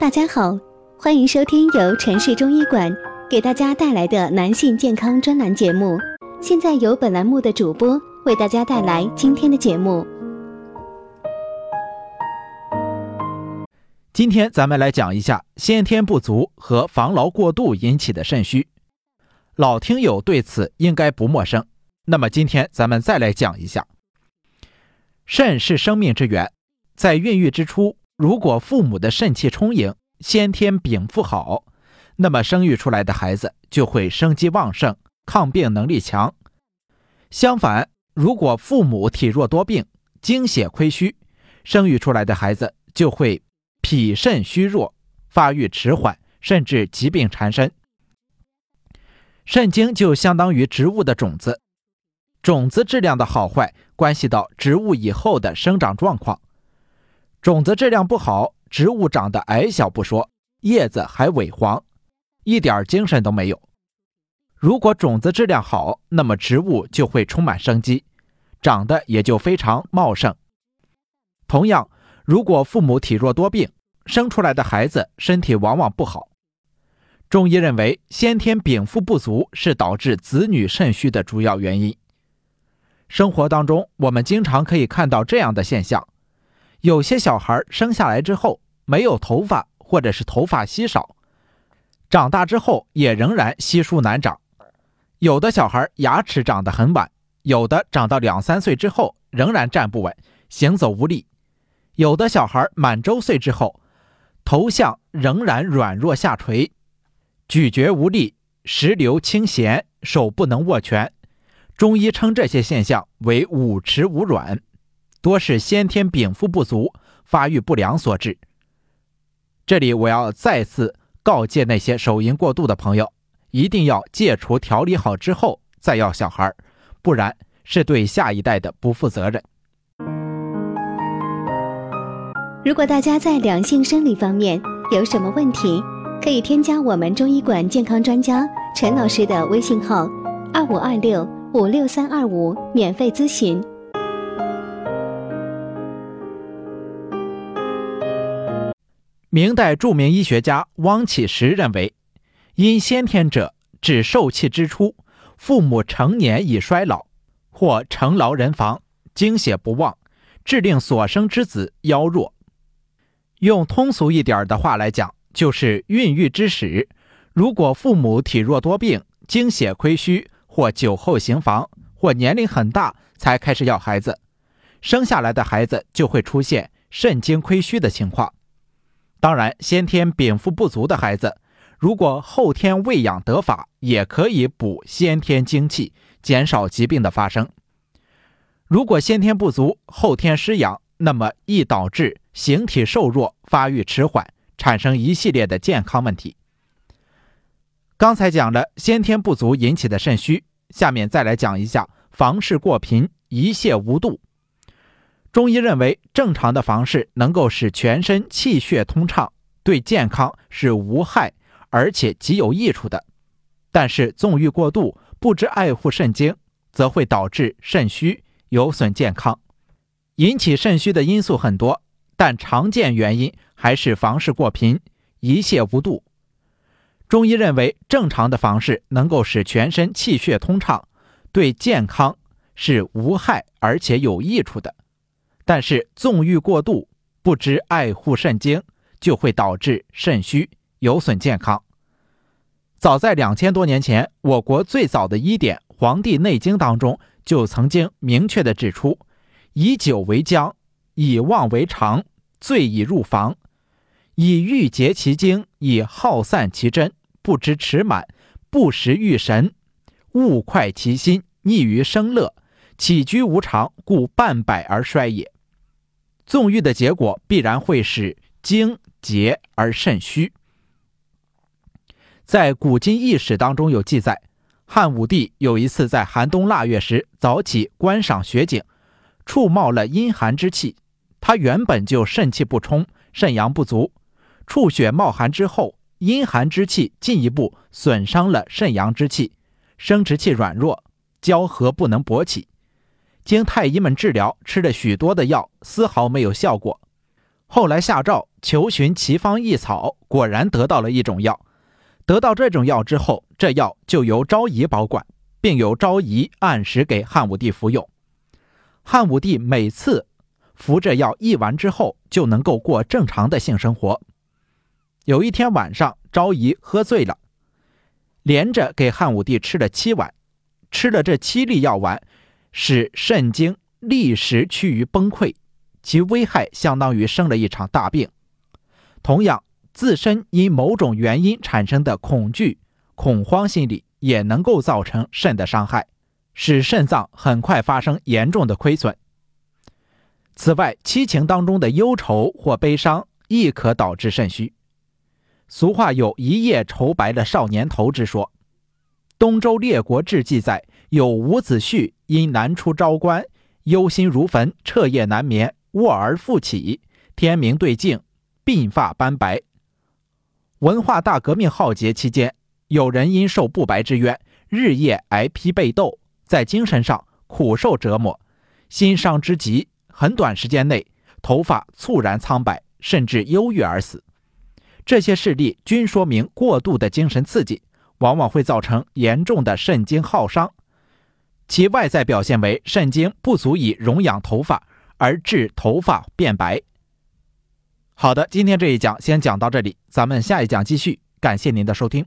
大家好，欢迎收听由城市中医馆给大家带来的男性健康专栏节目。现在由本栏目的主播为大家带来今天的节目。今天咱们来讲一下先天不足和防劳过度引起的肾虚。老听友对此应该不陌生。那么今天咱们再来讲一下，肾是生命之源，在孕育之初。如果父母的肾气充盈，先天禀赋好，那么生育出来的孩子就会生机旺盛，抗病能力强。相反，如果父母体弱多病，精血亏虚，生育出来的孩子就会脾肾虚弱，发育迟缓，甚至疾病缠身。肾精就相当于植物的种子，种子质量的好坏关系到植物以后的生长状况。种子质量不好，植物长得矮小不说，叶子还萎黄，一点精神都没有。如果种子质量好，那么植物就会充满生机，长得也就非常茂盛。同样，如果父母体弱多病，生出来的孩子身体往往不好。中医认为，先天禀赋不足是导致子女肾虚的主要原因。生活当中，我们经常可以看到这样的现象。有些小孩生下来之后没有头发，或者是头发稀少，长大之后也仍然稀疏难长。有的小孩牙齿长得很晚，有的长到两三岁之后仍然站不稳，行走无力。有的小孩满周岁之后，头项仍然软弱下垂，咀嚼无力，食流清咸，手不能握拳。中医称这些现象为五迟五软。多是先天禀赋不足、发育不良所致。这里我要再次告诫那些手淫过度的朋友，一定要戒除、调理好之后再要小孩，不然是对下一代的不负责任。如果大家在两性生理方面有什么问题，可以添加我们中医馆健康专家陈老师的微信号：二五二六五六三二五，免费咨询。明代著名医学家汪启时认为，因先天者指受气之初，父母成年已衰老，或成劳人防，精血不旺，致令所生之子夭弱。用通俗一点的话来讲，就是孕育之时，如果父母体弱多病，精血亏虚，或酒后行房，或年龄很大才开始要孩子，生下来的孩子就会出现肾精亏虚的情况。当然，先天禀赋不足的孩子，如果后天喂养得法，也可以补先天精气，减少疾病的发生。如果先天不足，后天失养，那么易导致形体瘦弱、发育迟缓，产生一系列的健康问题。刚才讲了先天不足引起的肾虚，下面再来讲一下房事过频、一泻无度。中医认为，正常的房事能够使全身气血通畅，对健康是无害，而且极有益处的。但是纵欲过度，不知爱护肾精，则会导致肾虚，有损健康。引起肾虚的因素很多，但常见原因还是房事过频、一泻无度。中医认为，正常的房事能够使全身气血通畅，对健康是无害而且有益处的。但是纵欲过度，不知爱护肾精，就会导致肾虚，有损健康。早在两千多年前，我国最早的医典《黄帝内经》当中就曾经明确的指出：以酒为浆，以妄为常，醉以入房，以欲竭其精，以耗散其真，不知持满，不时欲神，勿快其心，溺于生乐，起居无常，故半百而衰也。纵欲的结果必然会使精竭而肾虚。在古今异史当中有记载，汉武帝有一次在寒冬腊月时早起观赏雪景，触冒了阴寒之气。他原本就肾气不充，肾阳不足，触雪冒寒之后，阴寒之气进一步损伤了肾阳之气，生殖器软弱，交合不能勃起。经太医们治疗，吃了许多的药，丝毫没有效果。后来下诏求寻奇方异草，果然得到了一种药。得到这种药之后，这药就由昭仪保管，并由昭仪按时给汉武帝服用。汉武帝每次服这药一完之后，就能够过正常的性生活。有一天晚上，昭仪喝醉了，连着给汉武帝吃了七碗，吃了这七粒药丸，使肾经立时趋于崩溃。其危害相当于生了一场大病。同样，自身因某种原因产生的恐惧、恐慌心理，也能够造成肾的伤害，使肾脏很快发生严重的亏损。此外，七情当中的忧愁或悲伤亦可导致肾虚。俗话有一夜愁白了少年头之说。东周列国志记载，有伍子胥因难出昭关，忧心如焚，彻夜难眠。卧而复起，天明对镜，鬓发斑白。文化大革命浩劫期间，有人因受不白之冤，日夜挨批被斗，在精神上苦受折磨，心伤之极，很短时间内头发猝然苍白，甚至忧郁而死。这些事例均说明，过度的精神刺激往往会造成严重的肾经耗伤，其外在表现为肾精不足以容养头发。而致头发变白。好的，今天这一讲先讲到这里，咱们下一讲继续。感谢您的收听。